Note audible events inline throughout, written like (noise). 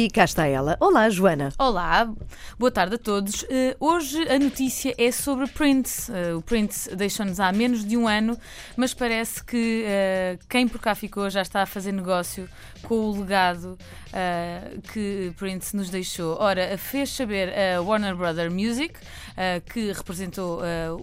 E cá está ela. Olá, Joana. Olá, boa tarde a todos. Uh, hoje a notícia é sobre Prince. Uh, o Prince deixou-nos há menos de um ano, mas parece que uh, quem por cá ficou já está a fazer negócio com o legado que Prince nos deixou. Ora, fez saber a Warner Brother Music, que representou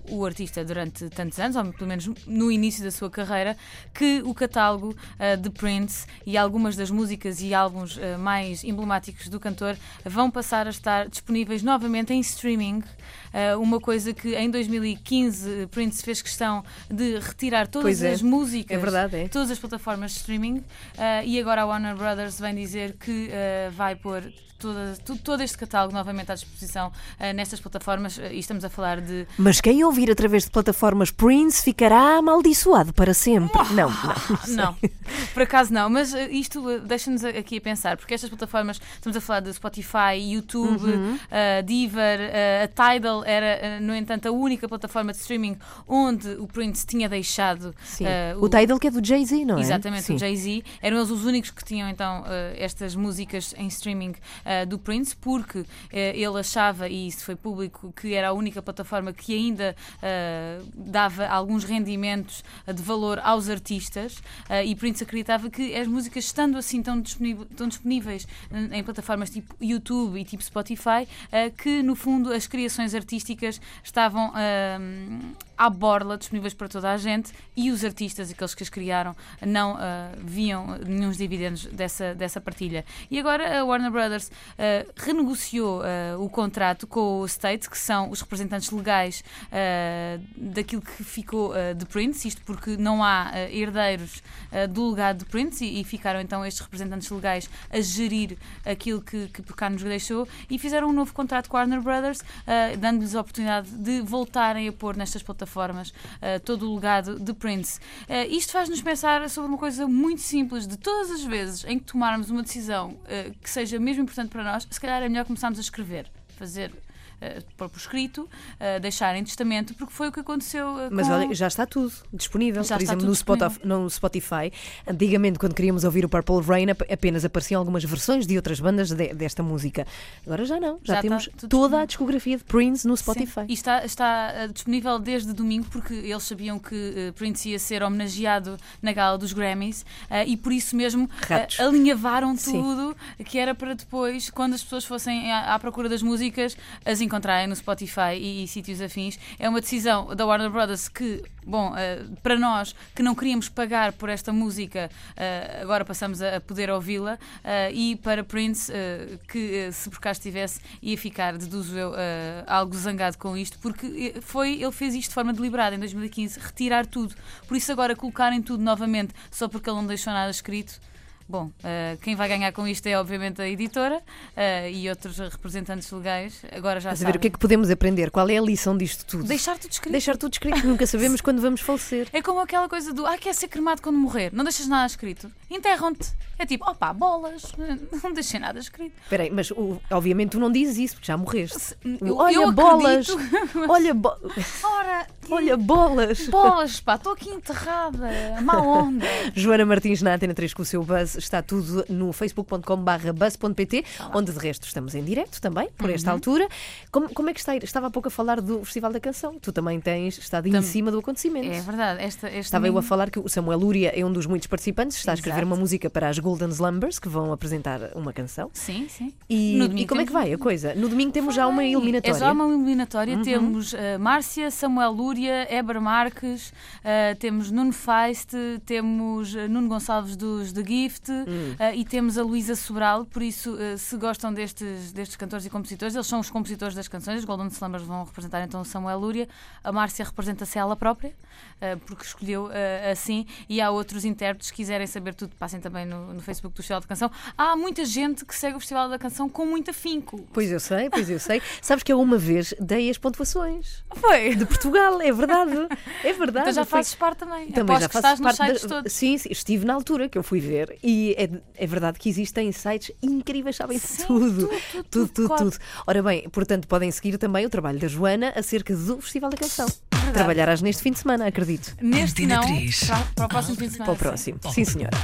o artista durante tantos anos, ou pelo menos no início da sua carreira, que o catálogo de Prince e algumas das músicas e álbuns mais emblemáticos do cantor vão passar a estar disponíveis novamente em streaming. Uh, uma coisa que em 2015 Prince fez questão de retirar todas é. as músicas, é verdade, é. todas as plataformas de streaming, uh, e agora a Warner Brothers vem dizer que vai pôr toda, todo este catálogo novamente à disposição uh, nestas plataformas uh, e estamos a falar de. Mas quem ouvir através de plataformas Prince ficará amaldiçoado para sempre. Oh, não, não. Não, por acaso não, mas uh, isto deixa-nos aqui a pensar, porque estas plataformas, estamos a falar de Spotify, YouTube, uhum. Deezer, a Tidal era, no entanto, a única plataforma de streaming onde o Prince tinha deixado. o, o Tidal que é do Jay-Z, não é? Exatamente, Sim. o Jay-Z. Eram eles os únicos que tinham então estas músicas em streaming uh, do Prince, porque uh, ele achava, e isso foi público, que era a única plataforma que ainda uh, dava alguns rendimentos de valor aos artistas, e Prince acreditava que as músicas, estando assim tão, disponíveis, tão disponíveis em plataformas tipo YouTube e tipo Spotify, que no fundo as criações artísticas estavam à borla, disponíveis para toda a gente, e os artistas, aqueles que as criaram, não viam nenhum dividendos dessa, dessa partilha. E agora a Warner Brothers uh, renegociou uh, o contrato com o State, que são os representantes legais uh, daquilo que ficou de Prince, isto porque não há herdeiros do legado de Prince e, e, ficaram então estes representantes legais a gerir aquilo que, que cá nos deixou e fizeram um novo contrato com a Warner Brothers, dando-lhes a oportunidade de voltarem a pôr nestas plataformas todo o legado de Prince. isto faz-nos pensar sobre uma coisa muito simples, de todas as vezes em que tomarmos uma decisão que seja mesmo importante para nós, se calhar é melhor começarmos a escrever, fazer uh, por escrito, uh, deixar em testamento, porque foi o que aconteceu. Uh, Mas com... olha, já está tudo disponível. Já por exemplo, no Spotify, no Spotify, antigamente, quando queríamos ouvir o Purple Rain, apenas apareciam algumas versões de outras bandas de, desta música. Agora já não, já, já temos toda a discografia de Prince no Spotify. Sim. E está, está disponível desde domingo, porque eles sabiam que Prince ia ser homenageado na gala dos Grammys e por isso mesmo alinhavaram tudo, Sim. que era para depois, quando as pessoas fossem à, à procura das músicas, as encontrarem no Spotify e, e sítios afins. É uma decisão da Warner Brothers que, bom, uh, para nós que não queríamos pagar por esta música, uh, agora passamos a, a poder ouvi-la. Uh, e para Prince, que se por cá estivesse, ia ficar, deduzo eu, algo zangado com isto, porque foi, ele fez isto de forma deliberada em 2015, retirar tudo. Por isso, agora colocarem tudo novamente só porque ele não deixou nada escrito. Bom, uh, quem vai ganhar com isto é obviamente a editora uh, e outros representantes legais. Agora já Mas sabem. ver o que é que podemos aprender? Qual é a lição disto tudo? Deixar tudo escrito. Deixar tudo escrito, nunca (laughs) sabemos quando vamos falecer. É como aquela coisa do ah, quer ser cremado quando morrer, não deixas nada escrito. Enterram-te. É tipo, opá, bolas, (laughs) não deixei nada escrito. Espera aí, mas o, obviamente tu não dizes isso porque já morreste. Eu, olha, eu bolas! Mas... (laughs) Olha, bo... Ora, olha, bolas! Bolas, pá, estou aqui enterrada, má onda. (laughs) Joana Martins na Antena 3 com o seu buzz, está tudo no facebook.com/barra buzz.pt, onde de resto estamos em direto também, por esta uhum. altura. Como, como é que está? Estava há pouco a falar do Festival da Canção. Tu também tens estado em cima do acontecimento. É verdade. Esta, Estava eu a falar que o Samuel Lúria é um dos muitos participantes, está a escrever Exato. uma música para as Golden Slumbers, que vão apresentar uma canção. Sim, sim. E, e como é que vai a coisa? No domingo temos vai. já uma eliminatória. É já uma eliminatória. Uhum. Temos uh, Márcia, Samuel Lúria, Eber Marques, uh, temos Nuno Feist, temos uh, Nuno Gonçalves dos The Gift uhum. e temos a Luísa Sobral. Por isso, se gostam destes, destes cantores e compositores, eles são os compositores das canções. Os Golden Slumbers vão representar então o Samuel Lúria. A Márcia representa-se ela própria, porque escolheu assim. E há outros intérpretes que quiserem saber tudo, passem também no, no Facebook do Festival da Canção. Há muita gente que segue o Festival da Canção com muito afinco. Pois eu sei, pois eu sei. Sabes que eu uma vez dei as pontuações. Foi. De Portugal. É verdade. É verdade. Então já Foi- fazes parte também. Também Aposto já que faço estás nos parte sites da- todos. Sim, sim, estive na altura que eu fui ver e é, é verdade que existem sites incríveis, sabem Sim, tudo. tudo, tudo, tudo, tudo, tudo, claro. tudo. Ora bem, portanto, podem seguir também o trabalho da Joana acerca do Festival da Canção. Trabalharás neste fim de semana, acredito. Neste Antena não, para, para o próximo fim de semana. Para o sim. próximo. Sim, senhora.